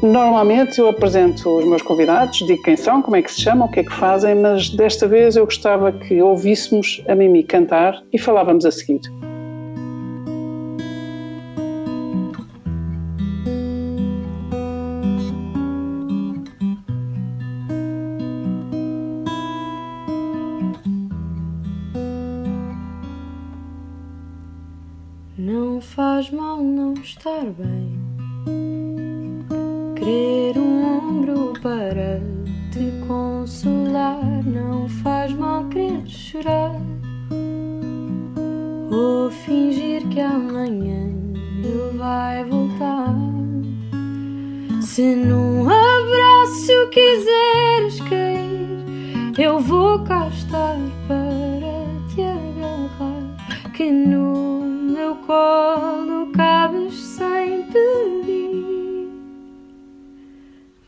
Normalmente eu apresento os meus convidados, digo quem são, como é que se chamam, o que é que fazem, mas desta vez eu gostava que ouvíssemos a Mimi cantar e falávamos a seguir. Não faz mal não estar bem. Que amanhã ele vai voltar. Se num abraço quiseres cair, eu vou cá estar para te agarrar. Que no meu colo cabes sem pedir.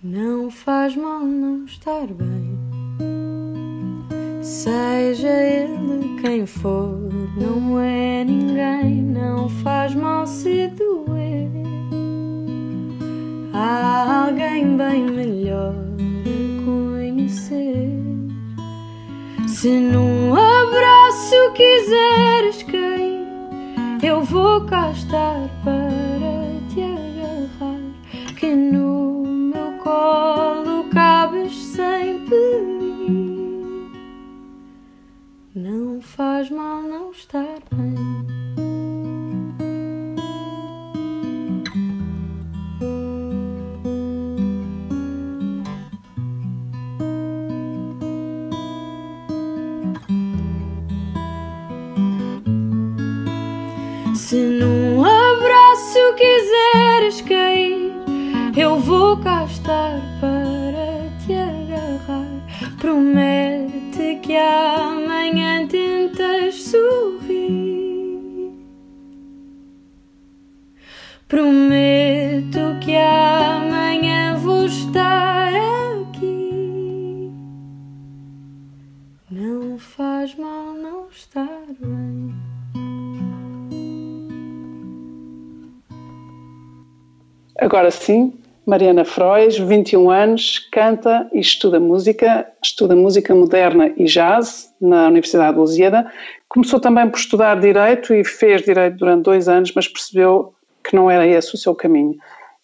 Não faz mal não estar bem. Seja ele quem for, não é ninguém. Não faz mal se doer. Há alguém bem melhor a conhecer. Se num abraço quiseres cair, eu vou cá estar para te agarrar. Que no meu colo cabes sem pedir. Não faz mal não estar bem. Se num abraço quiseres cair, eu vou cá estar para. Promete que amanhã tentas sorrir. Prometo que amanhã vou estar aqui. Não faz mal não estar bem. Agora sim, Mariana Frois, 21 anos, canta e estuda música, estuda música moderna e jazz na Universidade de Lusíada. Começou também por estudar Direito e fez Direito durante dois anos, mas percebeu que não era esse o seu caminho.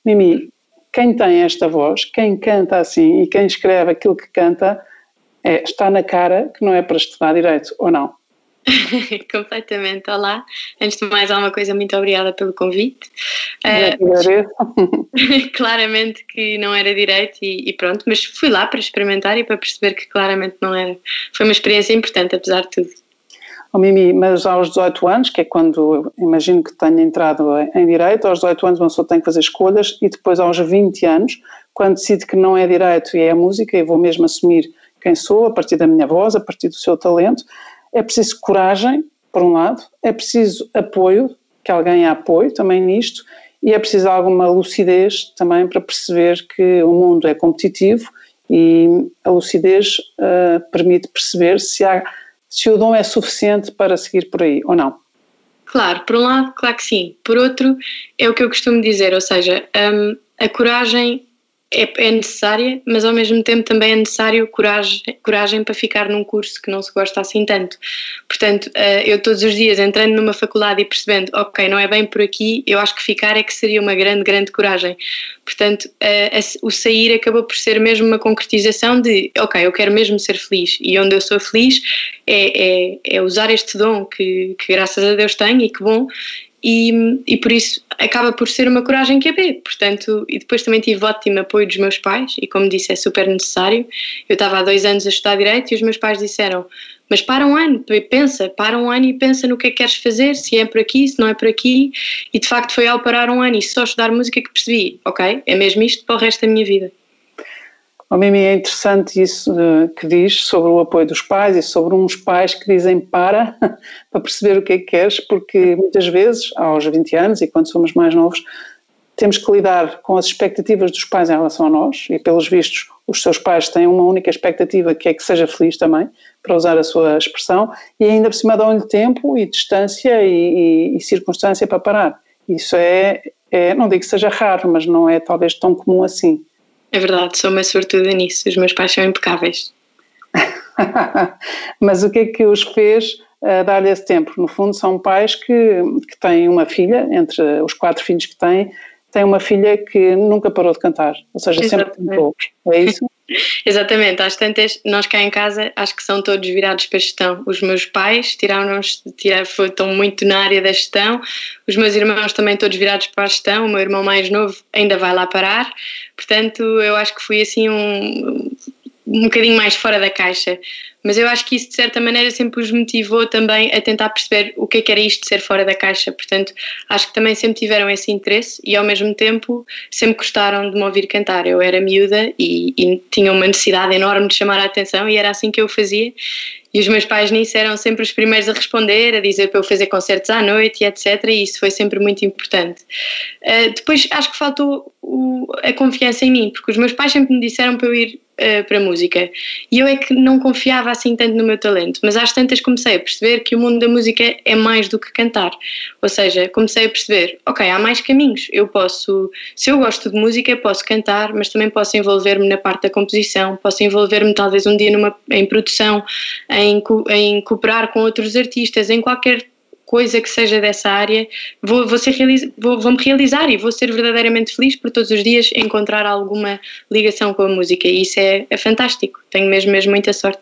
Mimi, quem tem esta voz, quem canta assim e quem escreve aquilo que canta, é, está na cara que não é para estudar Direito, ou não? Completamente. Olá. Antes de mais, alguma coisa, muito obrigada pelo convite. Uh, claramente que não era direito e, e, pronto, mas fui lá para experimentar e para perceber que claramente não era. Foi uma experiência importante, apesar de tudo. Oh, Mimi, mas aos 18 anos, que é quando imagino que tenha entrado em direito, aos 18 anos uma pessoa tem que fazer escolhas e depois aos 20 anos, quando decide que não é direito e é a música, e vou mesmo assumir quem sou, a partir da minha voz, a partir do seu talento, é preciso coragem, por um lado, é preciso apoio, que alguém apoie também nisto, e é preciso alguma lucidez também para perceber que o mundo é competitivo e a lucidez uh, permite perceber se, há, se o dom é suficiente para seguir por aí ou não. Claro, por um lado, claro que sim. Por outro, é o que eu costumo dizer, ou seja, um, a coragem é, é, necessária, mas ao mesmo tempo também é necessário coragem, coragem para ficar num curso que não se gosta assim tanto. Portanto, uh, eu todos os dias entrando numa faculdade e percebendo, ok, não é bem por aqui, eu acho que ficar é que seria uma grande, grande coragem. Portanto, uh, o sair acabou por ser mesmo uma concretização de, ok, eu quero mesmo ser feliz e onde eu sou feliz é, é, é usar este dom que, que graças a Deus tenho e que bom e, e por isso acaba por ser uma coragem que é B. Portanto, e depois também tive ótimo apoio dos meus pais, e como disse, é super necessário. Eu estava há dois anos a estudar Direito e os meus pais disseram: Mas para um ano, pensa, para um ano e pensa no que é que queres fazer, se é por aqui, se não é por aqui. E de facto foi ao parar um ano e só estudar música que percebi: Ok, é mesmo isto para o resto da minha vida. A Mimi é interessante isso uh, que diz sobre o apoio dos pais e sobre uns pais que dizem para, para perceber o que é que queres, porque muitas vezes, aos 20 anos e quando somos mais novos, temos que lidar com as expectativas dos pais em relação a nós e, pelos vistos, os seus pais têm uma única expectativa que é que seja feliz também, para usar a sua expressão, e ainda por cima dão-lhe tempo e distância e, e, e, circunstância para parar. Isso é, é, não digo que seja raro, mas não é talvez tão comum assim. É verdade, sou uma sortuda nisso, os meus pais são impecáveis. mas o que é que os fez uh, dar-lhe esse tempo? No fundo, são pais que, que têm uma filha, entre os quatro filhos que têm, tem uma filha que nunca parou de cantar, ou seja, Exatamente. sempre cantou. É isso? Exatamente, às tantas, nós cá em casa acho que são todos virados para a gestão. Os meus pais tiraram-nos, tiraram, estão muito na área da gestão, os meus irmãos também todos virados para a gestão, o meu irmão mais novo ainda vai lá parar, portanto eu acho que fui assim um, um bocadinho mais fora da caixa. Mas eu acho que isso, de certa maneira, sempre os motivou também a tentar perceber o que é que era isto de ser fora da caixa. Portanto, acho que também sempre tiveram esse interesse e, ao mesmo tempo, sempre gostaram de me ouvir cantar. Eu era miúda e, e tinha uma necessidade enorme de chamar a atenção e era assim que eu fazia. E os meus pais nisso eram sempre os primeiros a responder, a dizer para eu fazer concertos à noite e etc. E isso foi sempre muito importante. Uh, depois acho que faltou o, a confiança em mim, porque os meus pais sempre me disseram para eu ir uh, para música. E eu é que não confiava assim tanto no meu talento, mas às tantas comecei a perceber que o mundo da música é mais do que cantar. Ou seja, comecei a perceber, ok, há mais caminhos. Eu posso, se eu gosto de música, posso cantar, mas também posso envolver-me na parte da composição, posso envolver-me talvez um dia numa, em produção, em, em cooperar com outros artistas, em qualquer coisa que seja dessa área, vou, vou, ser vou, vou me realizar e vou ser verdadeiramente feliz por todos os dias encontrar alguma ligação com a música e isso é, é fantástico, tenho mesmo, mesmo muita sorte.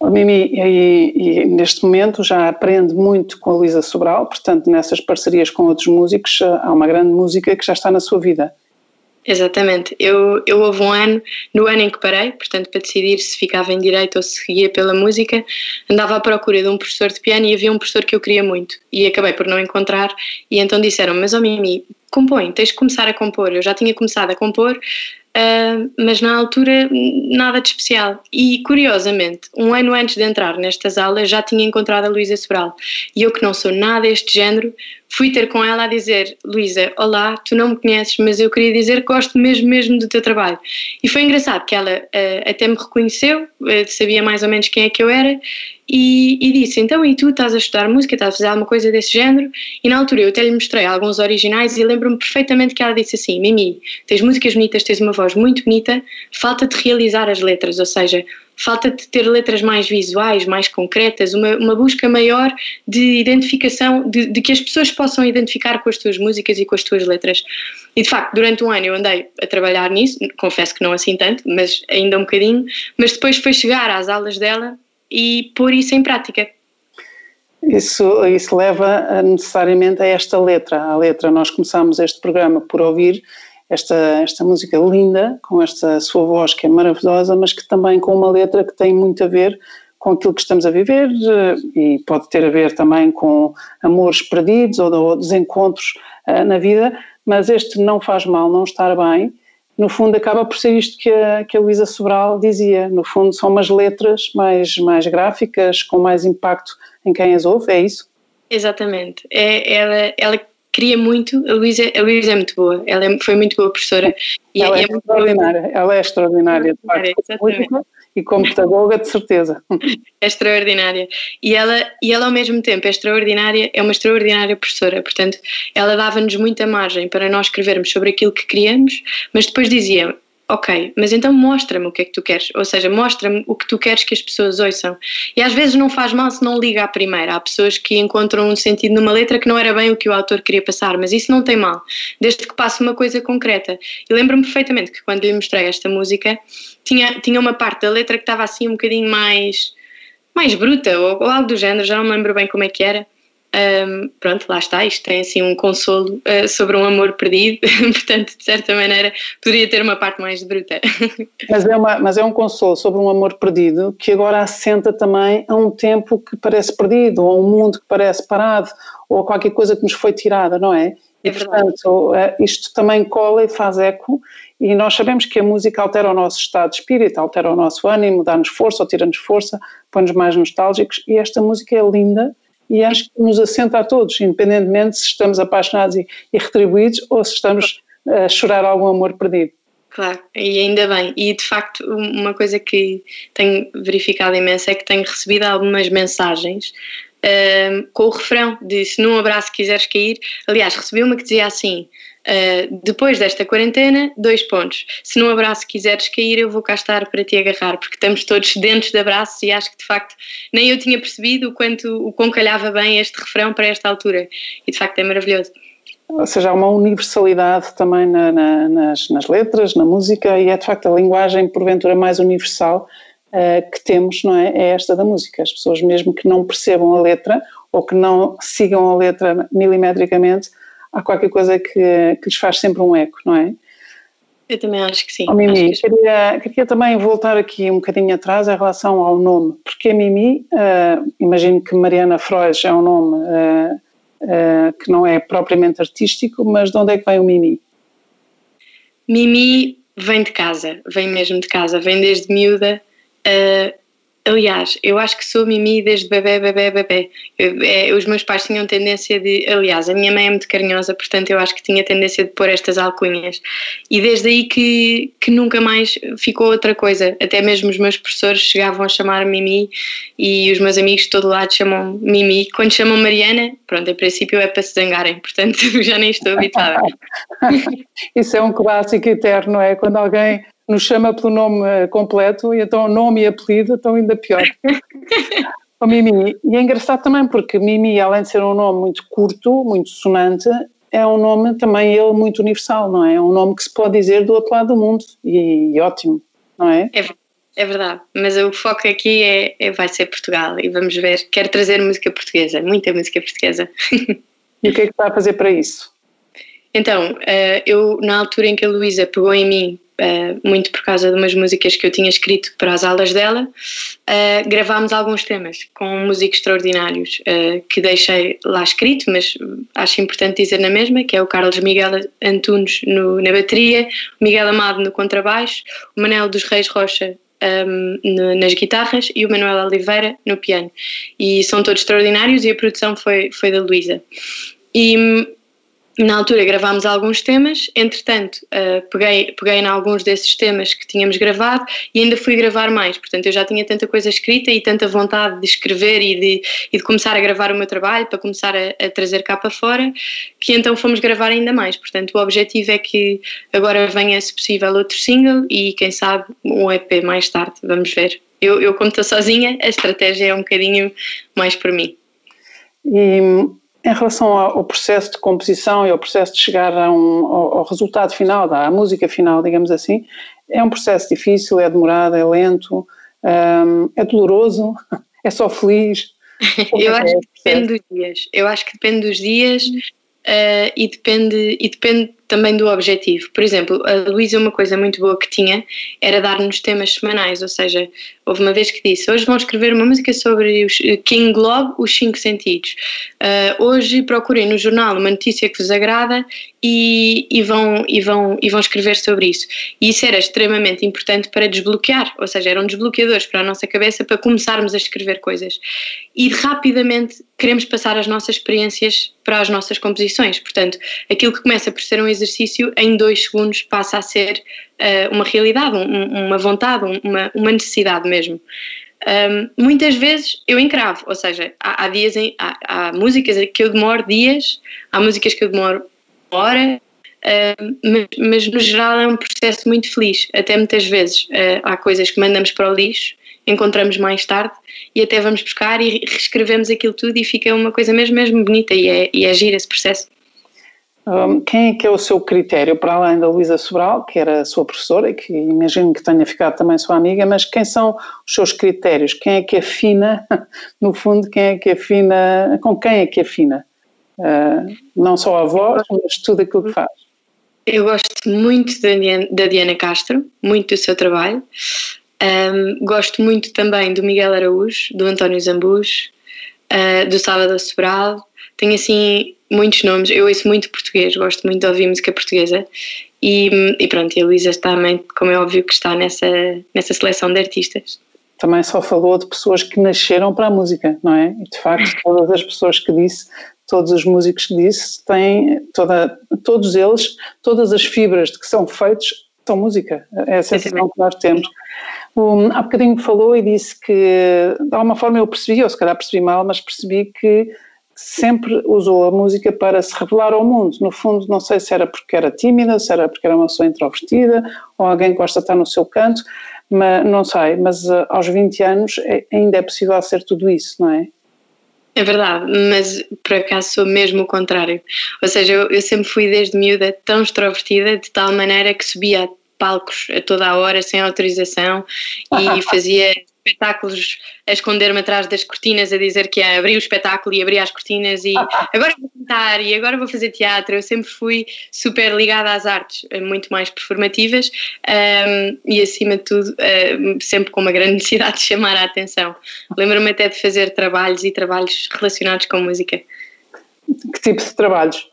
Oh, Mimi, e, e, neste momento já aprende muito com a Luísa Sobral, portanto nessas parcerias com outros músicos há uma grande música que já está na sua vida. Exatamente. Eu, eu houve um ano, no ano em que parei, portanto, para decidir se ficava em direito ou se seguia pela música, andava à procura de um professor de piano e havia um professor que eu queria muito. E acabei por não encontrar. E então disseram: Mas, oh Mimi, compõe, tens de começar a compor. Eu já tinha começado a compor, Uh, mas na altura nada de especial. E curiosamente, um ano antes de entrar nestas aulas já tinha encontrado a Luísa Sobral. E eu, que não sou nada deste género, fui ter com ela a dizer: Luísa, olá, tu não me conheces, mas eu queria dizer que gosto mesmo, mesmo do teu trabalho. E foi engraçado que ela uh, até me reconheceu, uh, sabia mais ou menos quem é que eu era, e, e, disse: Então, e tu estás a estudar música, estás a fazer alguma coisa desse género? E na altura eu até lhe mostrei alguns originais e lembro-me perfeitamente que ela disse assim: Mimi, tens músicas bonitas, tens uma voz muito bonita, falta-te realizar as letras, ou seja, falta-te ter letras mais visuais, mais concretas, uma, uma busca maior de identificação, de, de, que as pessoas possam identificar com as tuas músicas e com as tuas letras. E de facto, durante um ano eu andei a trabalhar nisso, confesso que não assim tanto, mas ainda um bocadinho, mas depois foi chegar às aulas dela e pôr isso em prática. Isso, isso leva necessariamente a esta letra. A letra, nós começamos este programa por ouvir esta, esta música linda, com esta sua voz que é maravilhosa, mas que também com uma letra que tem muito a ver com aquilo que estamos a viver eh, e pode ter a ver também com amores perdidos ou desencontros eh, na vida, mas este não faz mal não estar bem no fundo acaba por ser isto que a, que a Luísa Sobral dizia, no fundo são umas letras mais, mais gráficas, com mais impacto em quem as ouve, é isso? Exatamente, é, ela, ela queria muito, a Luísa, a Luísa é muito boa, ela é, foi muito boa professora. E ela é, é, extraordinária, ela é extraordinária, de facto, exatamente e como pedagoga, de certeza. É extraordinária. E ela, e ela, ao mesmo tempo, é extraordinária, é uma extraordinária professora. Portanto, ela dava-nos muita margem para nós escrevermos sobre aquilo que queríamos, mas depois dizia: ok, mas então mostra-me o que é que tu queres, ou seja, mostra-me o que tu queres que as pessoas ouçam. E às vezes não faz mal se não liga à primeira. Há pessoas que encontram um sentido numa letra que não era bem o que o autor queria passar, mas isso não tem mal, desde que passe uma coisa concreta. E lembro-me perfeitamente que quando lhe mostrei esta música, tinha, tinha uma parte da letra que estava assim um bocadinho mais, mais bruta, ou, ou algo do género, já não me lembro bem como é que era um, pronto, lá está, isto tem assim um consolo uh, sobre um amor perdido, portanto, de certa maneira, poderia ter uma parte mais bruta. Mas é, uma, mas é um consolo sobre um amor perdido que agora assenta também a um tempo que parece perdido, ou a um mundo que parece parado, ou a qualquer coisa que nos foi tirada, não é? e, portanto, uh, isto também cola e faz eco e nós sabemos que a música altera o nosso estado de espírito, altera o nosso ânimo, dá-nos força ou tira-nos força, põe-nos mais nostálgicos e esta música é linda e acho que nos assenta a todos, independentemente se estamos apaixonados e, e retribuídos ou se estamos a chorar algum amor perdido. Claro, e ainda bem. E de facto, uma coisa que tenho verificado imenso é que tenho recebido algumas mensagens uh, com o refrão de se num abraço quiseres cair. Aliás, recebi uma que dizia assim: uh, depois desta quarentena, dois pontos. Se num abraço quiseres cair, eu vou cá estar para te agarrar, porque estamos todos dentro de abraços e acho que de facto nem eu tinha percebido o quanto o quão calhava bem este refrão para esta altura. E de facto é maravilhoso ou seja, há uma universalidade também na, na, nas, nas, letras, na música, e é de facto a linguagem, porventura, mais universal uh, que temos, não é? É esta da música. As pessoas, mesmo que não percebam a letra ou que não sigam a letra milimetricamente, há qualquer coisa que, que lhes faz sempre um eco, não é? Eu também acho que sim. Oh, Mimi, que... Queria, queria, também voltar aqui um bocadinho atrás em relação ao nome. Porque a Mimi, uh, imagino que Mariana Freud é um nome uh, uh, que não é propriamente artístico, mas de onde é que vem o Mimi? Mimi vem de casa, vem mesmo de casa, vem desde miúda. Uh, Aliás, eu acho que sou mimi desde bebê, bebê, bebê. Eu, é, os meus pais tinham tendência de. Aliás, a minha mãe é muito carinhosa, portanto eu acho que tinha tendência de pôr estas alcunhas. E desde aí que, que nunca mais ficou outra coisa. Até mesmo os meus professores chegavam a chamar Mimi e os meus amigos de todo lado chamam Mimi. Quando chamam Mariana, pronto, em princípio é para se zangarem, portanto já nem estou habituada. Isso é um clássico eterno, é? Quando alguém nos chama pelo nome eh, completo e então nome e apelido estão ainda pior. o Mimi. E é engraçado também porque Mimi, além de ser um nome muito curto, muito sonante, é um nome também ele muito universal, não é? É um nome que se pode dizer do outro lado do mundo e, e ótimo, não é? É, é verdade, mas o foco aqui é, é, vai ser Portugal e vamos ver. Quero trazer música portuguesa, muita música portuguesa. E o que é que está a fazer para isso? Então, eh, eu na altura em que a Luísa pegou em mim Uh, muito por causa de umas músicas que eu tinha escrito para as aulas dela, uh, gravámos alguns temas com músicos extraordinários uh, que deixei lá escrito, mas acho importante dizer na mesma, que é o Carlos Miguel Antunes no, na bateria, o Miguel Amado no contrabaixo, o Manel dos Reis Rocha um, no, nas guitarras e o Manuel Oliveira no piano. E são todos extraordinários e a produção foi, foi da Luísa. E na altura gravámos alguns temas, entretanto uh, peguei, peguei em alguns desses temas que tínhamos gravado e ainda fui gravar mais, portanto eu já tinha tanta coisa escrita e tanta vontade de escrever e de, e de começar a gravar o meu trabalho para começar a, a, trazer cá para fora, que então fomos gravar ainda mais, portanto o objetivo é que agora venha se possível outro single e quem sabe um EP mais tarde, vamos ver. Eu, eu como estou sozinha, a estratégia é um bocadinho mais por mim. E em relação ao processo de composição e ao processo de chegar um, ao, ao, resultado final, à música final, digamos assim, é um processo difícil, é demorado, é lento, um, é doloroso, é só feliz. Eu acho que depende dos dias. Eu acho que depende dos dias uh, e, depende, e depende também do objetivo. Por exemplo, a Luísa, uma coisa muito boa que tinha era dar-nos temas semanais, ou seja, houve uma vez que disse: Hoje vão escrever uma música sobre os King Globe, os cinco sentidos. Uh, hoje procurem no jornal uma notícia que vos agrada e, e, vão, e, vão, e vão escrever sobre isso. E isso era extremamente importante para desbloquear, ou seja, eram desbloqueadores para a nossa cabeça para começarmos a escrever coisas. E rapidamente queremos passar as nossas experiências para as nossas composições. Portanto, aquilo que começa por ser um exercício, em dois segundos passa a ser uh, uma realidade, um, uma vontade, uma, uma necessidade mesmo. Um, muitas vezes eu encravo, ou seja, há, há dias em, há, há, músicas que eu demoro dias, há músicas que eu demoro hora, uh, mas, mas, no geral é um processo muito feliz. Até muitas vezes uh, há coisas que mandamos para o lixo, encontramos mais tarde e até vamos buscar e reescrevemos aquilo tudo e fica uma coisa mesmo, mesmo bonita e é, e é esse processo. Um, quem é que é o seu critério, para além da Luísa Sobral, que era a sua professora e que imagino que tenha ficado também sua amiga, mas quem são os seus critérios? Quem é que afina, no fundo, quem é que afina, com quem é que afina? Uh, não só a voz, mas tudo aquilo que faz. Eu gosto muito da Diana, da Diana Castro, muito do seu trabalho. Um, gosto muito também do Miguel Araújo, do António Zambus, uh, do Sábado Sobral. Tenho assim muitos nomes. Eu ouço muito português, gosto muito de ouvir música portuguesa. E, e pronto, e a Luísa também, como é óbvio, que está nessa, nessa seleção de artistas. Também só falou de pessoas que nasceram para a música, não é? E de facto, todas as pessoas que disse, todos os músicos que disse, têm toda, todos eles, todas as fibras de que são feitos são música. É a sensação que nós temos. Um, há bocadinho falou e disse que, de alguma forma eu percebi, ou se calhar percebi mal, mas percebi que sempre usou a música para se revelar ao mundo. No fundo, não sei se era porque era tímida, se era porque era uma pessoa introvertida, ou alguém que gosta de estar no seu canto, mas não sei, mas uh, aos 20 anos é, ainda é possível ser tudo isso, não é? É verdade, mas por acaso sou mesmo o contrário. Ou seja, eu, eu sempre fui desde miúda tão extrovertida, de tal maneira que subia a palcos a toda a hora, sem autorização, e fazia espetáculos a esconder-me atrás das cortinas, a dizer que ia abrir o espetáculo e abrir as cortinas e agora vou cantar e agora vou fazer teatro. Eu sempre fui super ligada às artes, eh, muito mais performativas um, e, acima de tudo, um, sempre com uma grande necessidade de chamar a atenção. Lembro-me até de fazer trabalhos e trabalhos relacionados com música. Que tipo de trabalhos?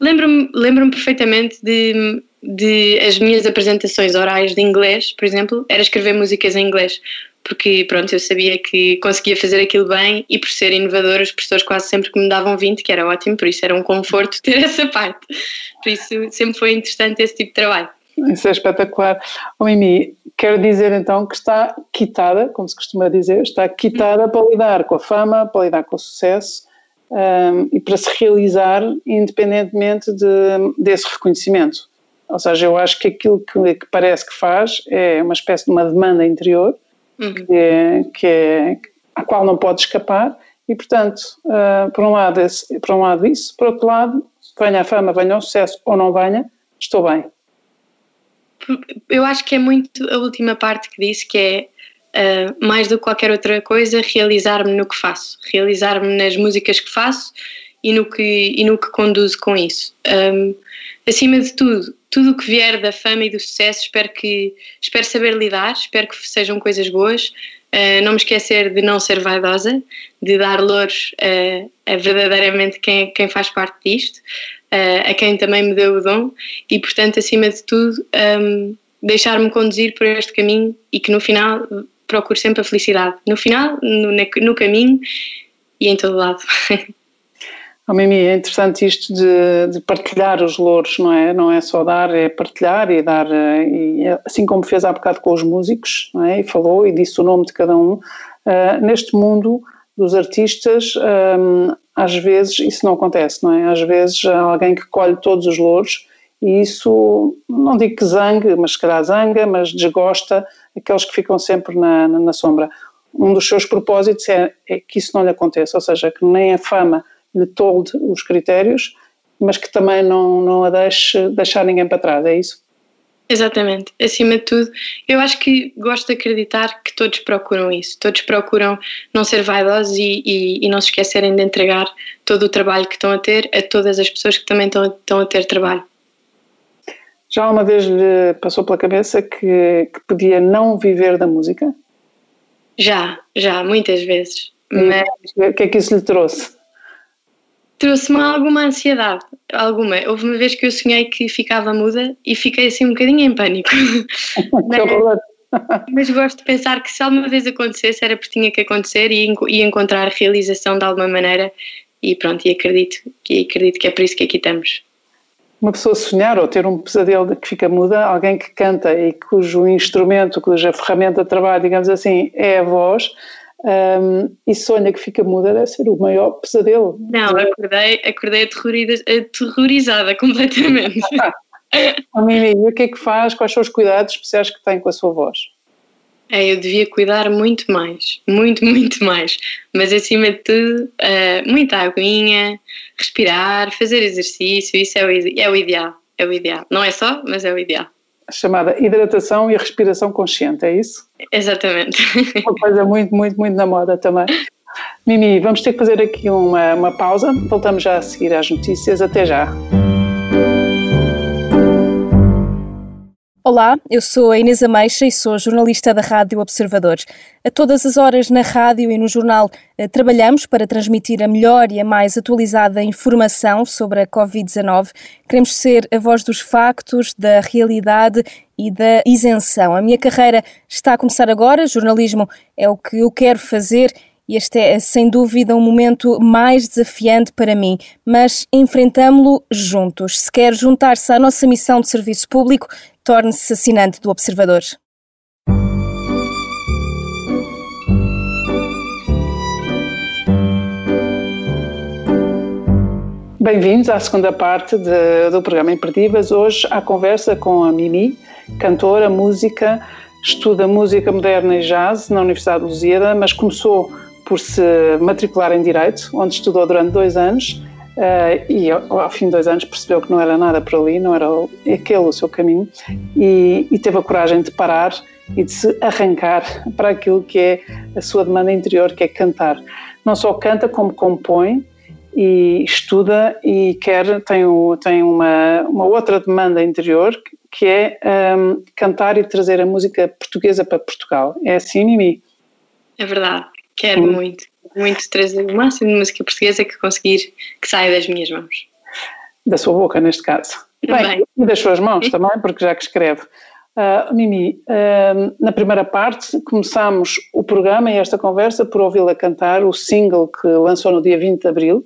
Lembro-me lembro perfeitamente de de as minhas apresentações orais de inglês, por exemplo, era escrever músicas em inglês, porque pronto, eu sabia que conseguia fazer aquilo bem e por ser inovador os professores quase sempre que me davam 20, que era ótimo, por isso era um conforto ter essa parte. Por isso sempre foi interessante esse tipo de trabalho. Isso é espetacular. Oh, Mimi, quero dizer então que está quitada, como se costuma dizer, está quitada para lidar com a fama, para lidar com o sucesso um, e para se realizar independentemente de, desse reconhecimento. Ou seja, eu acho que aquilo que, que parece que faz é uma espécie de uma demanda interior uhum. que, é, que é, à qual não pode escapar e, portanto, uh, por, um lado esse, por um lado isso, por outro lado, venha a fama, venha o sucesso ou não venha, estou bem. Eu acho que é muito a última parte que disse, que é uh, mais do que qualquer outra coisa, realizar-me no que faço, realizar-me nas músicas que faço e no que, e no que conduzo com isso. Um, acima de tudo, tudo o que vier da fama e do sucesso, espero que espero saber lidar, espero que sejam coisas boas. Uh, não me esquecer de não ser vaidosa, de dar louros uh, a verdadeiramente quem, quem faz parte disto, uh, a quem também me deu o dom e, portanto, acima de tudo, um, deixar-me conduzir por este caminho e que no final procure sempre a felicidade. No final, no, no caminho e em todo lado. Oh, Mimi, é interessante isto de, de, partilhar os louros, não é? Não é só dar, é partilhar e dar, eh, e, assim como fez há bocado com os músicos, não é? E falou e disse o nome de cada um. Uh, neste mundo dos artistas, um, ehm, às vezes isso não acontece, não é? Às vezes há alguém que colhe todos os louros e isso, não digo que zangue, mas se calhar zanga, mas desgosta aqueles que ficam sempre na, na, na sombra. Um dos seus propósitos é, é que isso não lhe aconteça, ou seja, que nem a fama lhe tolde os critérios, mas que também não, não a deixe deixar ninguém para trás, é isso? Exatamente, acima de tudo, eu acho que gosto de acreditar que todos procuram isso, todos procuram não ser vaidosos e, e, e, não se esquecerem de entregar todo o trabalho que estão a ter a todas as pessoas que também estão, estão a ter trabalho. Já uma vez lhe passou pela cabeça que, que podia não viver da música? Já, já, muitas vezes. Mas... O que é que isso lhe trouxe? Trouxe-me alguma ansiedade, alguma. Houve uma vez que eu sonhei que ficava muda e fiquei assim um bocadinho em pânico. mas, mas gosto de pensar que se alguma vez acontecesse era porque tinha que acontecer e, e encontrar realização de alguma maneira e pronto, e acredito, e acredito que é por isso que aqui estamos. Uma pessoa sonhar ou ter um pesadelo de que fica muda, alguém que canta e cujo instrumento, cuja ferramenta de trabalho, digamos assim, é a voz, um, e sonha que fica muda deve ser o maior pesadelo. Não, acordei, acordei aterrorizada completamente. a Mimi, e o que é que faz? Quais são os cuidados especiais que tem com a sua voz? É, eu devia cuidar muito mais, muito, muito mais. Mas acima de tudo, uh, muita aguinha, respirar, fazer exercício, isso é o, é o ideal. É o ideal. Não é só, mas é o ideal chamada hidratação e respiração consciente, é isso? Exatamente. Uma coisa muito, muito, muito na moda também. Mimi, vamos ter que fazer aqui uma, uma pausa, voltamos já a seguir às notícias, até já. Olá, eu sou a Inês Ameixa e sou jornalista da Rádio Observadores. A todas as horas na rádio e no jornal eh, trabalhamos para transmitir a melhor e a mais atualizada informação sobre a Covid-19. Queremos ser a voz dos factos, da realidade e da isenção. A minha carreira está a começar agora, jornalismo é o que eu quero fazer e este é, sem dúvida, um momento mais desafiante para mim, mas enfrentamo-lo juntos. Se quer juntar-se à nossa missão de serviço público, torne-se assinante do Observador. Bem-vindos à segunda parte de, do programa Imperdíveis. Hoje, à conversa com a Mimi, cantora, música, estuda música moderna e jazz na Universidade de Lusíada, mas começou por se matricular em Direito, onde estudou durante dois anos Uh, e ao, ao, fim de dois anos percebeu que não era nada por ali, não era aquele o seu caminho, e, e, teve a coragem de parar e de se arrancar para aquilo que é a sua demanda interior, que é cantar. Não só canta, como compõe e estuda e quer, tem, tem uma, uma outra demanda interior, que é um, cantar e trazer a música portuguesa para Portugal. É assim, Mimi? É verdade, quero hum. muito muito trazer o máximo de música portuguesa que conseguir que saia das minhas mãos. Da sua boca, neste caso. Bem, e das suas mãos também, porque já que escreve. Uh, Mimi, uh, na primeira parte começámos o programa e esta conversa por ouvi-la cantar o single que lançou no dia 20 de Abril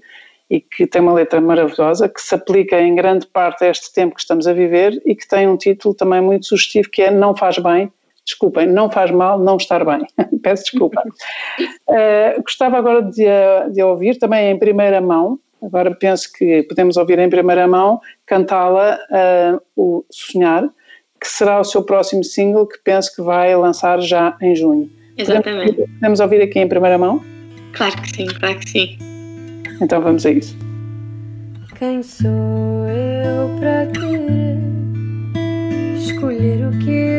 e que tem uma letra maravilhosa, que se aplica em grande parte a este tempo que estamos a viver e que tem um título também muito sugestivo que é Não Faz Bem, desculpem, não faz mal não estar bem. Peço desculpa. Uh, gostava agora de, de ouvir também em primeira mão, agora penso que podemos ouvir em primeira mão, cantá-la uh, o Sonhar, que será o seu próximo single que penso que vai lançar já em junho. Exatamente. Podemos, podemos ouvir aqui em primeira mão? Claro que sim, claro que sim. Então vamos a isso. Quem sou eu para querer escolher o que eu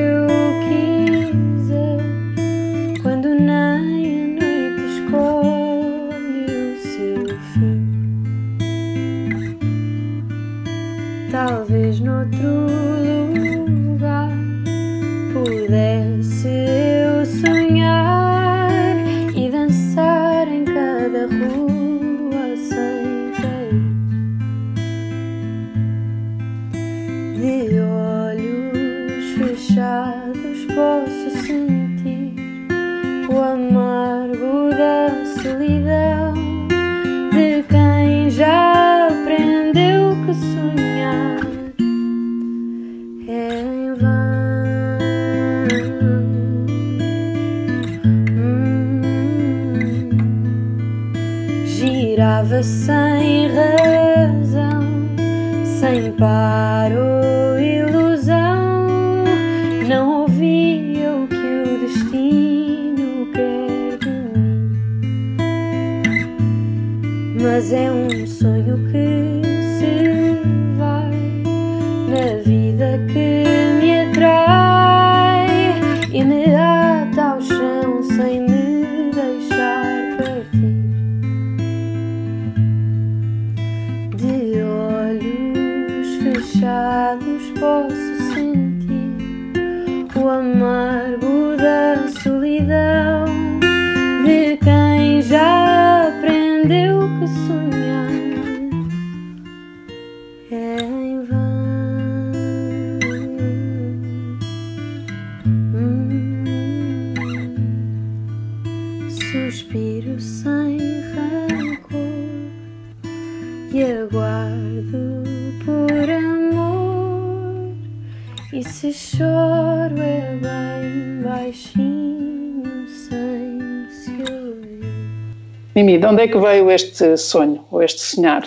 onde é que veio este sonho, ou este sonhar?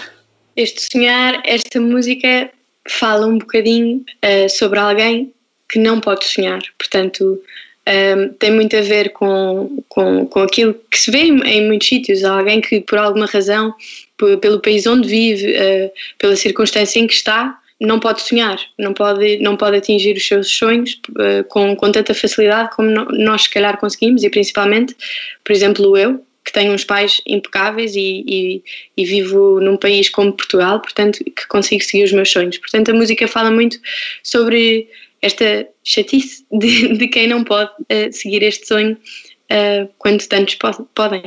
Este sonhar, esta música fala um bocadinho uh, sobre alguém que não pode sonhar, portanto. Um, tem muito a ver com, com, com aquilo que se vê em, em muitos sítios. Alguém que, por alguma razão, pelo país onde vive, uh, pela circunstância em que está, não pode sonhar, não pode, não pode atingir os seus sonhos uh, com, com tanta facilidade como no, nós, se calhar, conseguimos, e principalmente, por exemplo, eu, que tenho uns pais impecáveis e, e, e, vivo num país como Portugal, portanto, que consigo seguir os meus sonhos. Portanto, a música fala muito sobre esta chatice de, de quem não pode uh, seguir este sonho uh, quando tantos podem.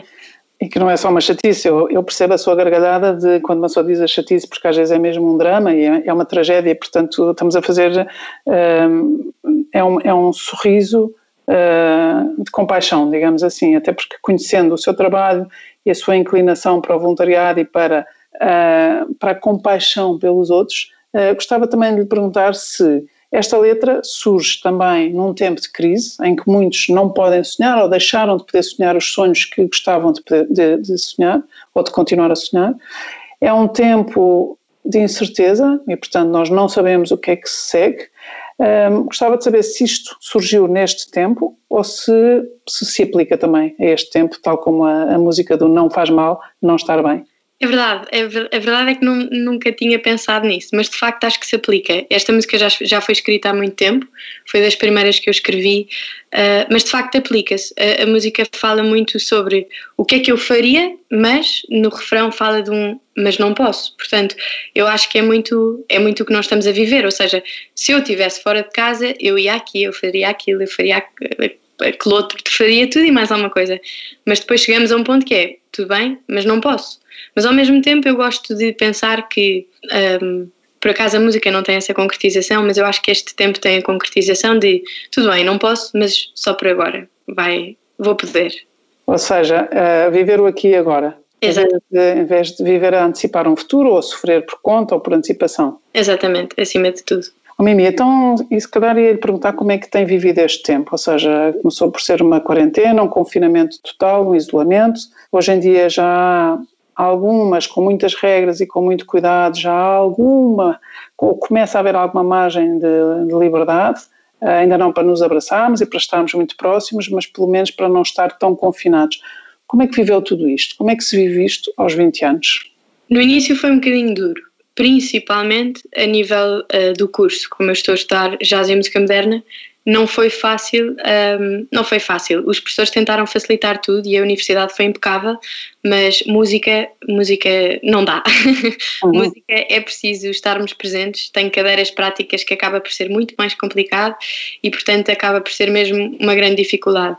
E que não é só uma chatice, eu, eu, percebo a sua gargalhada de quando uma pessoa diz a chatice, porque às vezes é mesmo um drama e é, é uma tragédia, portanto estamos a fazer. Uh, é, um, é um sorriso uh, de compaixão, digamos assim, até porque conhecendo o seu trabalho e a sua inclinação para o voluntariado e para, uh, para a compaixão pelos outros, gostava também de lhe perguntar se esta letra surge também num tempo de crise, em que muitos não podem sonhar ou deixaram de poder sonhar os sonhos que gostavam de, poder, de, de sonhar ou de continuar a sonhar. É um tempo de incerteza e, portanto, nós não sabemos o que é que se segue. Um, gostava de saber se isto surgiu neste tempo ou se, se se aplica também a este tempo, tal como a, a música do Não Faz Mal, Não Estar Bem. É verdade, é, a verdade é que nunca tinha pensado nisso, mas de facto acho que se aplica. Esta música já, já foi escrita há muito tempo, foi das primeiras que eu escrevi, uh, mas de facto aplica-se. A, a, música fala muito sobre o que é que eu faria, mas no refrão fala de um mas não posso. Portanto, eu acho que é muito, é muito o que nós estamos a viver, ou seja, se eu estivesse fora de casa, eu ia aqui, eu faria aquilo, eu faria aquele outro, faria tudo e mais alguma coisa. Mas depois chegamos a um ponto que é, tudo bem, mas não posso mas ao mesmo tempo eu gosto de pensar que, um, por acaso a música não tem essa concretização, mas eu acho que este tempo tem a concretização de tudo bem, não posso, mas só por agora, vai, vou poder. Ou seja, uh, viver o aqui e agora. Exato. Em vez de viver a antecipar um futuro ou a sofrer por conta ou por antecipação. Exatamente, acima de tudo. Oh, Mimi, então, e se calhar ia lhe perguntar como é que tem vivido este tempo, ou seja, começou por ser uma quarentena, um confinamento total, um isolamento, hoje em dia já há algumas com muitas regras e com muito cuidado, já há alguma, começa a haver alguma margem de, de liberdade, eh, ainda não para nos abraçarmos e para estarmos muito próximos, mas pelo menos para não estar tão confinados. Como é que viveu tudo isto? Como é que se vive isto aos 20 anos? No início foi um bocadinho duro, principalmente a nível uh, do curso. Como eu estou a estudar jazz e música moderna, não foi fácil, um, não foi fácil. Os professores tentaram facilitar tudo e a universidade foi impecável, mas música, música não dá. Uhum. música é preciso estarmos presentes, tem cadeiras práticas que acaba por ser muito mais complicado e, portanto, acaba por ser mesmo uma grande dificuldade.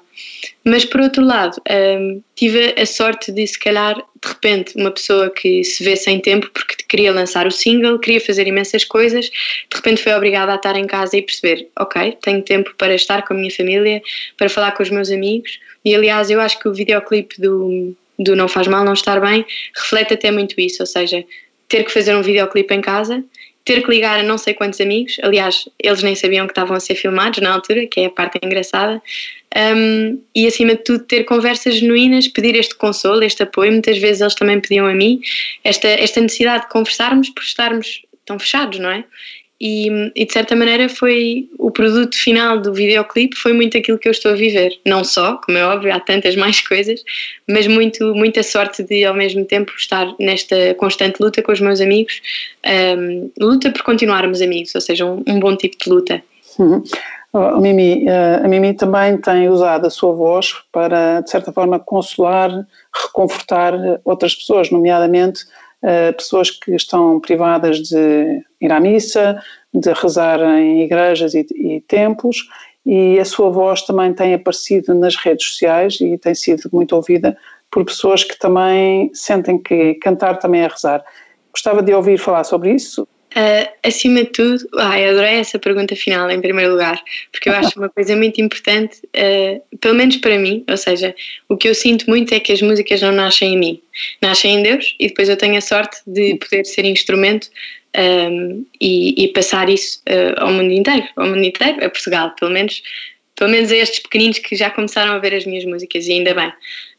Mas, por outro lado, um, tive a sorte de, se calhar, de repente, uma pessoa que se vê sem tempo porque queria lançar o single, queria fazer imensas coisas, de repente foi obrigada a estar em casa e perceber: ok, tenho tempo para estar com a minha família, para falar com os meus amigos. E, aliás, eu acho que o videoclipe do do Não Faz Mal Não Estar Bem, reflete até muito isso, ou seja, ter que fazer um videoclipe em casa, ter que ligar a não sei quantos amigos, aliás, eles nem sabiam que estavam a ser filmados na altura, que é a parte engraçada, um, e acima de tudo ter conversas genuínas, pedir este consolo, este apoio, muitas vezes eles também pediam a mim, esta, esta necessidade de conversarmos por estarmos tão fechados, não é? E, e, de certa maneira foi o produto final do videoclipe foi muito aquilo que eu estou a viver. Não só como é óbvio há tantas mais coisas mas muito muita sorte de ao mesmo tempo estar nesta constante luta com os meus amigos. Um, luta por continuarmos amigos ou seja um, um bom tipo de luta. Uhum. oh, Mimi, eh, a Mimi também tem usado a sua voz para de certa forma consolar reconfortar outras pessoas nomeadamente pessoas que estão privadas de ir à missa, de rezar em igrejas e, e templos, e a sua voz também tem aparecido nas redes sociais e tem sido muito ouvida por pessoas que também sentem que cantar também é rezar. Gostava de ouvir falar sobre isso. Uh, acima de tudo, ai, adorei essa pergunta final em primeiro lugar, porque eu acho uma coisa muito importante, uh, pelo menos para mim, ou seja, o que eu sinto muito é que as músicas não nascem em mim, nascem em Deus e depois eu tenho a sorte de poder ser instrumento um, e, e, passar isso uh, ao mundo inteiro, ao mundo inteiro, a Portugal, pelo menos, pelo menos a estes pequeninos que já começaram a ver as minhas músicas e ainda bem.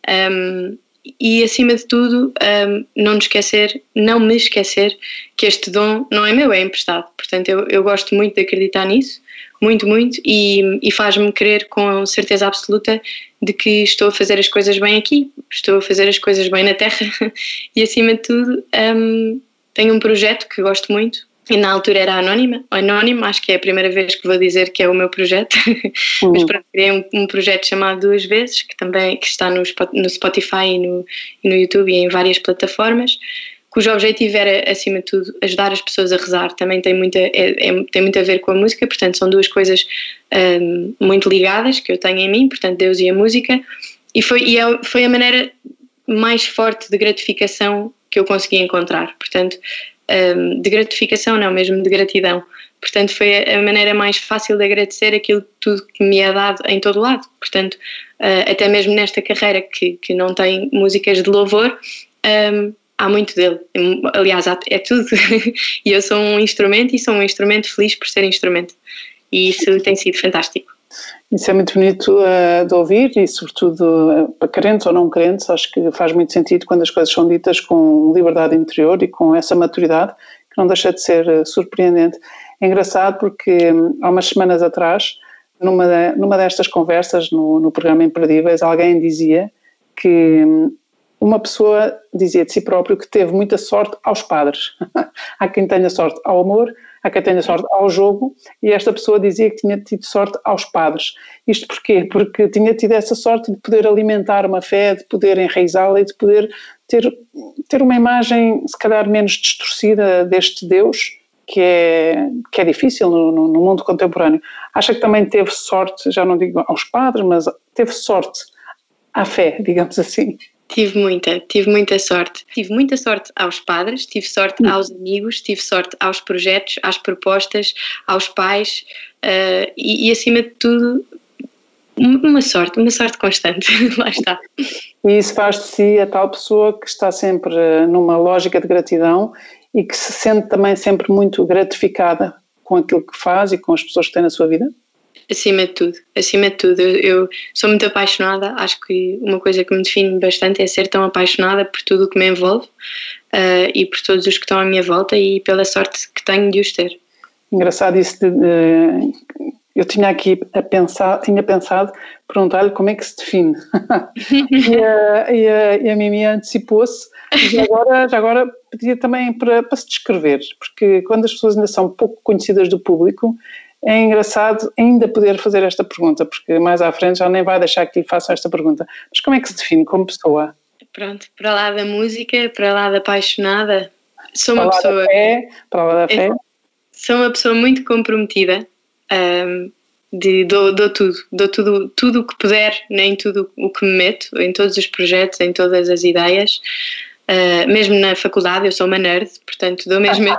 Um, e acima de tudo, um, não esquecer, não me esquecer que este dom não é meu, é emprestado. Portanto, eu, eu gosto muito de acreditar nisso, muito, muito, e, e faz-me crer com certeza absoluta de que estou a fazer as coisas bem aqui, estou a fazer as coisas bem na Terra e acima de tudo um, tenho um projeto que gosto muito, e na altura era anónima, anónimo, acho que é a primeira vez que vou dizer que é o meu projeto, uhum. mas pronto, criei um, um, projeto chamado Duas Vezes, que também que está no, no Spotify e no, e no YouTube e em várias plataformas, cujo objetivo era, acima de tudo, ajudar as pessoas a rezar. Também tem, muita, é, é, tem muito a ver com a música, portanto, são duas coisas um, muito ligadas que eu tenho em mim, portanto, Deus e a música. E foi, e é, foi a maneira mais forte de gratificação que eu consegui encontrar. Portanto, um, de gratificação, não, mesmo de gratidão. Portanto, foi a maneira mais fácil de agradecer aquilo tudo que me é dado em todo lado. Portanto, uh, até mesmo nesta carreira que, que não tem músicas de louvor, um, há muito dele. Aliás, é tudo. e eu sou um instrumento e sou um instrumento feliz por ser instrumento. E isso tem sido fantástico. Isso é muito bonito uh, de ouvir e, sobretudo, uh, para crentes ou não crentes, acho que faz muito sentido quando as coisas são ditas com liberdade interior e com essa maturidade, que não deixa de ser uh, surpreendente. É engraçado porque um, há umas semanas atrás, numa, numa destas conversas no, no programa Imperdíveis, alguém dizia que um, uma pessoa dizia de si próprio que teve muita sorte aos padres. há quem tenha sorte ao amor, há quem tenha sorte ao jogo, e esta pessoa dizia que tinha tido sorte aos padres. Isto porquê? Porque tinha tido essa sorte de poder alimentar uma fé, de poder enraizá-la e de poder ter, ter uma imagem, se calhar, menos distorcida deste Deus, que é, que é difícil no, no, no mundo contemporâneo. Acha que também teve sorte, já não digo aos padres, mas teve sorte à fé, digamos assim. Tive muita, tive muita sorte. Tive muita sorte aos padres, tive sorte hum. aos amigos, tive sorte aos projetos, às propostas, aos pais uh, e, e, acima de tudo, uma sorte, uma sorte constante. Lá está. E isso faz de si a tal pessoa que está sempre numa lógica de gratidão e que se sente também sempre muito gratificada com aquilo que faz e com as pessoas que tem na sua vida? Acima de tudo, acima de tudo. Eu, eu, sou muito apaixonada, acho que uma coisa que me define bastante é ser tão apaixonada por tudo o que me envolve uh, e por todos os que estão à minha volta e pela sorte que tenho de os ter. Engraçado isso de, eu tinha aqui a pensar, tinha pensado perguntar-lhe como é que se define. e, a, e, a, e a Mimi antecipou-se, já agora, já agora pedia também para, para se descrever, porque quando as pessoas ainda são pouco conhecidas do público, é engraçado ainda poder fazer esta pergunta, porque mais à frente já nem vai deixar que lhe façam esta pergunta. Mas como é que se define como pessoa? Pronto, para lá da música, para lá da apaixonada, sou para uma pessoa. Da fé, para lá da fé. Sou uma pessoa muito comprometida. Um, de, dou, dou tudo, dou tudo, tudo o que puder, nem tudo o que me meto, em todos os projetos, em todas as ideias. Uh, mesmo na faculdade, eu sou uma nerd, portanto dou mesmo.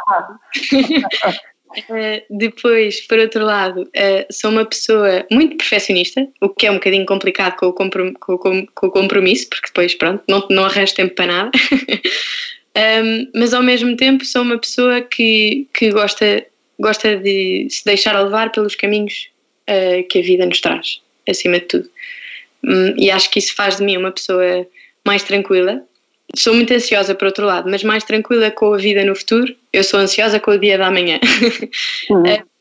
Uh, depois, por outro lado, uh, sou uma pessoa muito perfeccionista, o que é um bocadinho complicado com o, comprom com, com, com o compromisso, porque depois, pronto, não, não arranjo tempo para nada. um, mas ao mesmo tempo sou uma pessoa que, que gosta, gosta de se deixar levar pelos caminhos uh, que a vida nos traz, acima de tudo. Um, e acho que isso faz de mim uma pessoa mais tranquila, sou muito ansiosa por outro lado, mas mais tranquila com a vida no futuro. Eu sou ansiosa com o dia da manhã.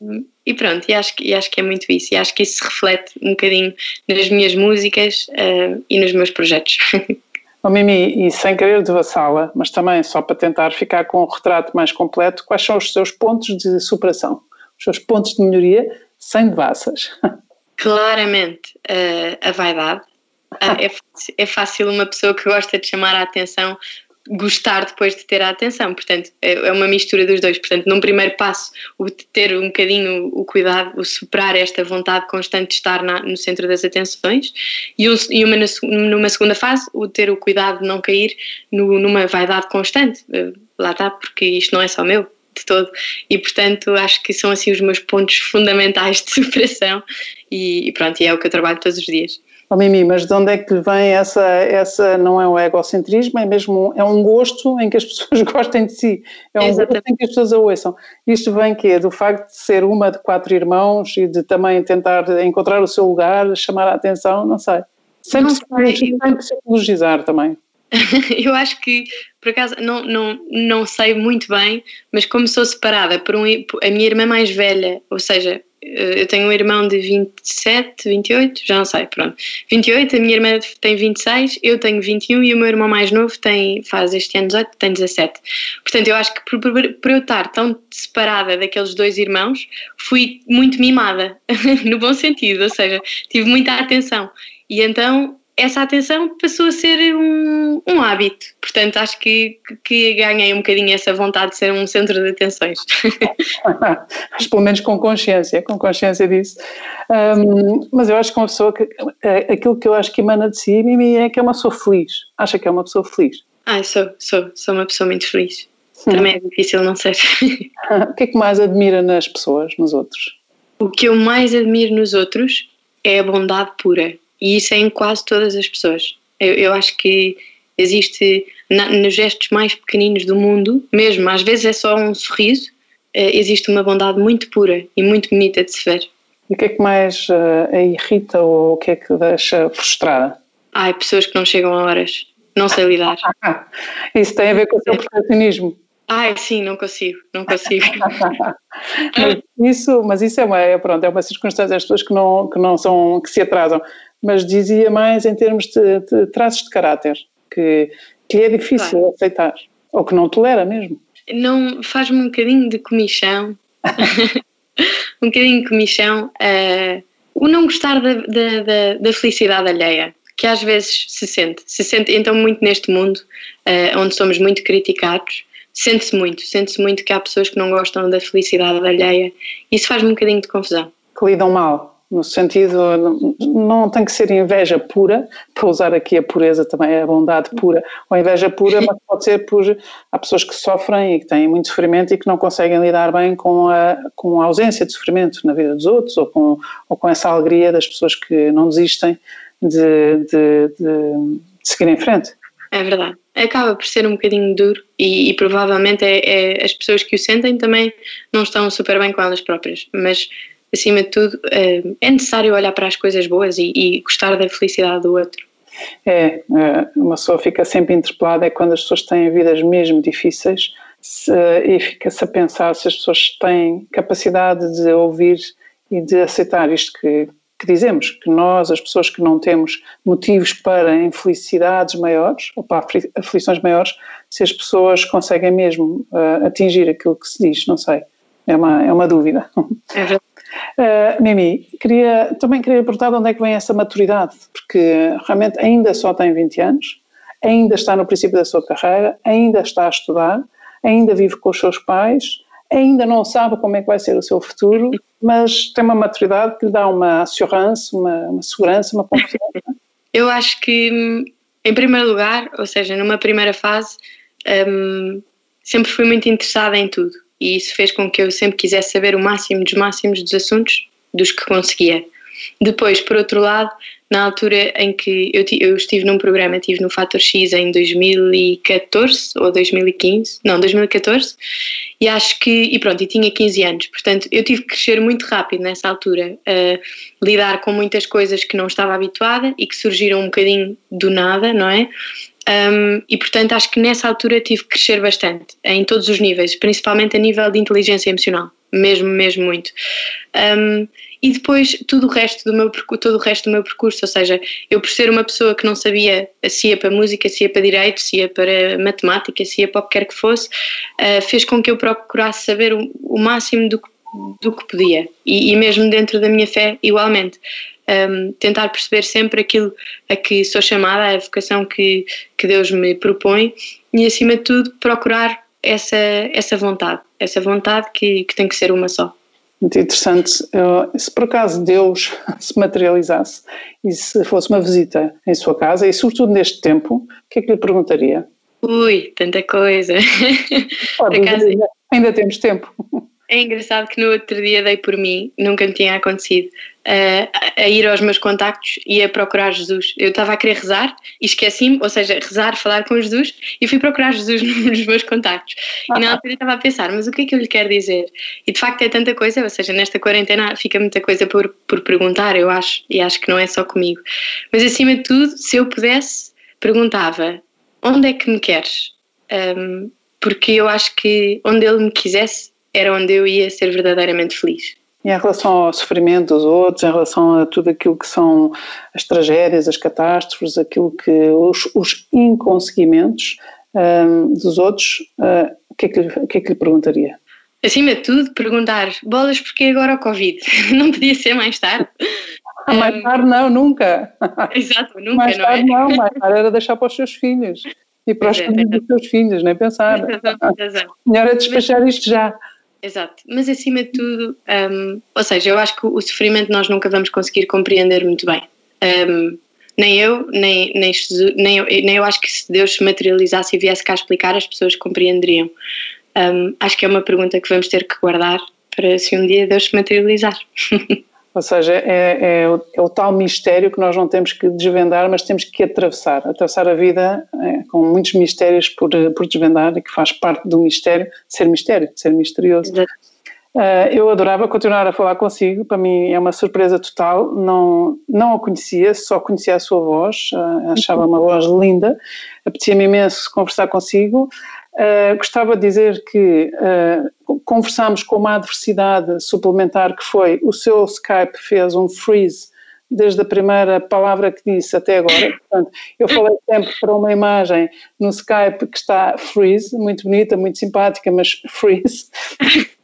Uhum. e pronto, e acho, e acho que é muito isso. E acho que isso se reflete um bocadinho nas minhas músicas uh, e nos meus projetos. Oh, Mimi, e sem querer devassá-la, mas também só para tentar ficar com um retrato mais completo, quais são os seus pontos de superação? Os seus pontos de melhoria sem devassas? Claramente uh, a vaidade, ah, é, é fácil uma pessoa que gosta de chamar a atenção gostar depois de ter a atenção, portanto é, é uma mistura dos dois, portanto num primeiro passo o ter um bocadinho o cuidado, o superar esta vontade constante de estar na, no centro das atenções. E, um, e uma, numa segunda fase o ter o cuidado de não cair no, numa vaidade constante, eh, lá está, porque isto não é só meu, de todo. E portanto acho que são assim os meus pontos fundamentais de superação. E, e pronto, e é o que eu trabalho todos os dias. Oh, Mimi, mas de onde é que vem essa, essa não é um egocentrismo, é mesmo é um gosto em que as pessoas gostem de si, é um Exatamente. gosto em que as pessoas a ouçam. Isto vem que é do facto de ser uma de quatro irmãos e de também tentar encontrar o seu lugar, chamar a atenção, não sei. Sempre, não se, sempre se elogiar também. eu acho que, por acaso, não, não, não sei muito bem, mas como sou separada por um, a minha irmã mais velha, ou seja, eu tenho um irmão de 27, 28, já não sei, pronto. 28, a minha irmã tem 26, eu tenho 21 e o meu irmão mais novo tem, faz este ano 18, tem 17. Portanto, eu acho que por, por, por eu estar tão separada daqueles dois irmãos, fui muito mimada, no bom sentido, ou seja, tive muita atenção. E então essa atenção passou a ser um, um hábito. Portanto, acho que, que ganhei um bocadinho essa vontade de ser um centro de atenções. mas pelo menos com consciência, com consciência disso. Um, mas eu acho que uma pessoa que. Aquilo que eu acho que emana de si, Mimi, é que é uma pessoa feliz. Acha que é uma pessoa feliz? Ah, sou, sou, sou uma pessoa muito feliz. Também é difícil não ser. o que é que mais admira nas pessoas, nos outros? O que eu mais admiro nos outros é a bondade pura e isso é em quase todas as pessoas. Eu, eu acho que existe na, nos gestos mais pequeninos do mundo, mesmo às vezes é só um sorriso, uh, existe uma bondade muito pura e muito bonita de se ver. E o que é que mais uh, a irrita ou o que é que deixa frustrada? Ai, pessoas que não chegam a horas, não sei lidar. isso tem a ver com o seu perfeccionismo. Ai, sim, não consigo, não consigo. mas isso, mas isso é uma, é, pronto, é uma circunstância, as pessoas que não, que não são, que se atrasam mas dizia mais em termos de, de traços de caráter, que, que é difícil claro. aceitar, ou que não tolera mesmo. Não faz-me um bocadinho de comichão, um bocadinho de comichão, uh, o não gostar da, da, da, da, felicidade alheia, que às vezes se sente, se sente então muito neste mundo, uh, onde somos muito criticados, sente-se muito, sente-se muito que há pessoas que não gostam da felicidade alheia, isso faz-me um bocadinho de confusão. Que lidam mal no sentido, não tem que ser inveja pura, para usar aqui a pureza também, a bondade pura, ou inveja pura, mas pode ser por, há pessoas que sofrem e que têm muito sofrimento e que não conseguem lidar bem com a, com a ausência de sofrimento na vida dos outros, ou com, ou com essa alegria das pessoas que não desistem de, de, de, de seguir em frente. É verdade. Acaba por ser um bocadinho duro e, e provavelmente é, é, as pessoas que o sentem também não estão super bem com elas próprias, mas acima de tudo, eh, é necessário olhar para as coisas boas e, e gostar da felicidade do outro. É, é, uma pessoa fica sempre interpelada é quando as pessoas têm vidas mesmo difíceis se, e fica-se a pensar se as pessoas têm capacidade de ouvir e de aceitar isto que, que dizemos, que nós, as pessoas que não temos motivos para infelicidades maiores ou para aflições maiores, se as pessoas conseguem mesmo uh, atingir aquilo que se diz, não sei. É uma, é uma dúvida. Uh, Mimi, queria, também queria perguntar de onde é que vem essa maturidade, porque realmente ainda só tem 20 anos, ainda está no princípio da sua carreira, ainda está a estudar, ainda vive com os seus pais, ainda não sabe como é que vai ser o seu futuro, mas tem uma maturidade que lhe dá uma assurance, uma, uma segurança, uma confiança. Eu acho que, em primeiro lugar, ou seja, numa primeira fase, um, sempre fui muito interessada em tudo e isso fez com que eu sempre quisesse saber o máximo dos máximos dos assuntos dos que conseguia. Depois, por outro lado, na altura em que eu, eu estive num programa, estive no Fator X em 2014 ou 2015, não, 2014, e acho que, e pronto, e tinha 15 anos, portanto eu tive que crescer muito rápido nessa altura, lidar com muitas coisas que não estava habituada e que surgiram um bocadinho do nada, não é? Um, e portanto acho que nessa altura tive que crescer bastante, em todos os níveis, principalmente a nível de inteligência emocional, mesmo, mesmo muito. Um, e depois tudo o resto do meu todo o resto do meu percurso, ou seja, eu por ser uma pessoa que não sabia se ia para música, se ia para direito, se ia para matemática, se ia para o que quer que fosse, uh, fez com que eu procurasse saber o, o máximo do, do que podia e, e mesmo dentro da minha fé igualmente um, tentar perceber sempre aquilo a que sou chamada, a vocação que, que Deus me propõe e, acima de tudo, procurar essa, essa vontade, essa vontade que, que tem que ser uma só. Muito interessante. Se por acaso Deus se materializasse e se fosse uma visita em sua casa, e sobretudo neste tempo, o que é que lhe perguntaria? Ui, tanta coisa. Pode, acaso, ainda temos tempo. É engraçado que no outro dia dei por mim, nunca me tinha acontecido, uh, a ir aos meus contactos e a procurar Jesus. Eu estava a querer rezar e esqueci-me, ou seja, rezar, falar com Jesus e fui procurar Jesus nos meus contactos. E na altura estava a pensar, mas o que é que eu lhe quero dizer? E de facto é tanta coisa, ou seja, nesta quarentena fica muita coisa por, por perguntar, eu acho, e acho que não é só comigo. Mas acima de tudo, se eu pudesse, perguntava: onde é que me queres? Um, porque eu acho que onde ele me quisesse era onde eu ia ser verdadeiramente feliz. E em relação ao sofrimento dos outros, em relação a tudo aquilo que são as tragédias, as catástrofes, aquilo que os, os inconseguimentos um, dos outros, uh, o, que é que, que é que lhe perguntaria? Acima de tudo, perguntar bolas porque agora o Covid? Não podia ser mais tarde? Ah, mais um, tarde não, nunca. Exato, nunca, mais não tarde é? não, mais tarde era deixar para os seus filhos. E para os é, filhos dos seus filhos, nem pensar. Exato. Melhor é despachar isto já. Exato, mas acima de tudo, um, ou seja, eu acho que o sofrimento nós nunca vamos conseguir compreender muito bem. Um, nem eu, nem, nem, Jesus, nem, eu, nem eu acho que se Deus se materializasse e viesse cá explicar, as pessoas compreenderiam. Um, acho que é uma pergunta que vamos ter que guardar para se um dia Deus se materializar. Ou seja, é, é, o, é, o, tal mistério que nós não temos que desvendar, mas temos que atravessar. Atravessar a vida é, com muitos mistérios por, por desvendar e que faz parte do mistério ser mistério, ser misterioso. Uh, eu adorava continuar a falar consigo, para mim é uma surpresa total. Não, não a conhecia, só conhecia a sua voz, uh, achava uma voz linda, apetecia-me imenso conversar consigo. Uh, gostava de dizer que uh, conversámos com uma adversidade suplementar que foi o seu Skype fez um freeze desde a primeira palavra que disse até agora. Portanto, eu falei sempre para uma imagem no Skype que está freeze, muito bonita, muito simpática, mas freeze.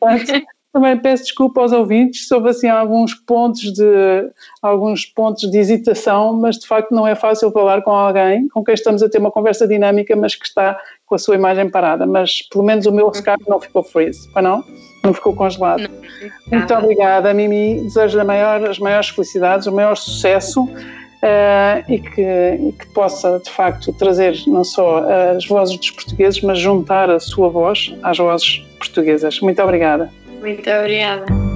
Portanto, também peço desculpa aos ouvintes houve assim alguns pontos de alguns pontos de hesitação, mas de facto não é fácil falar com alguém com quem estamos a ter uma conversa dinâmica, mas que está com a sua imagem parada. Mas pelo menos o meu Skype não ficou freeze, para não? Não ficou congelado. Não, Muito obrigada, Mimi. Desejo maior, as maiores felicidades, o maior sucesso. Uh, e, que, e, que, possa de facto trazer não só as vozes dos portugueses, mas juntar a sua voz às vozes portuguesas. Muito obrigada. Muito obrigada.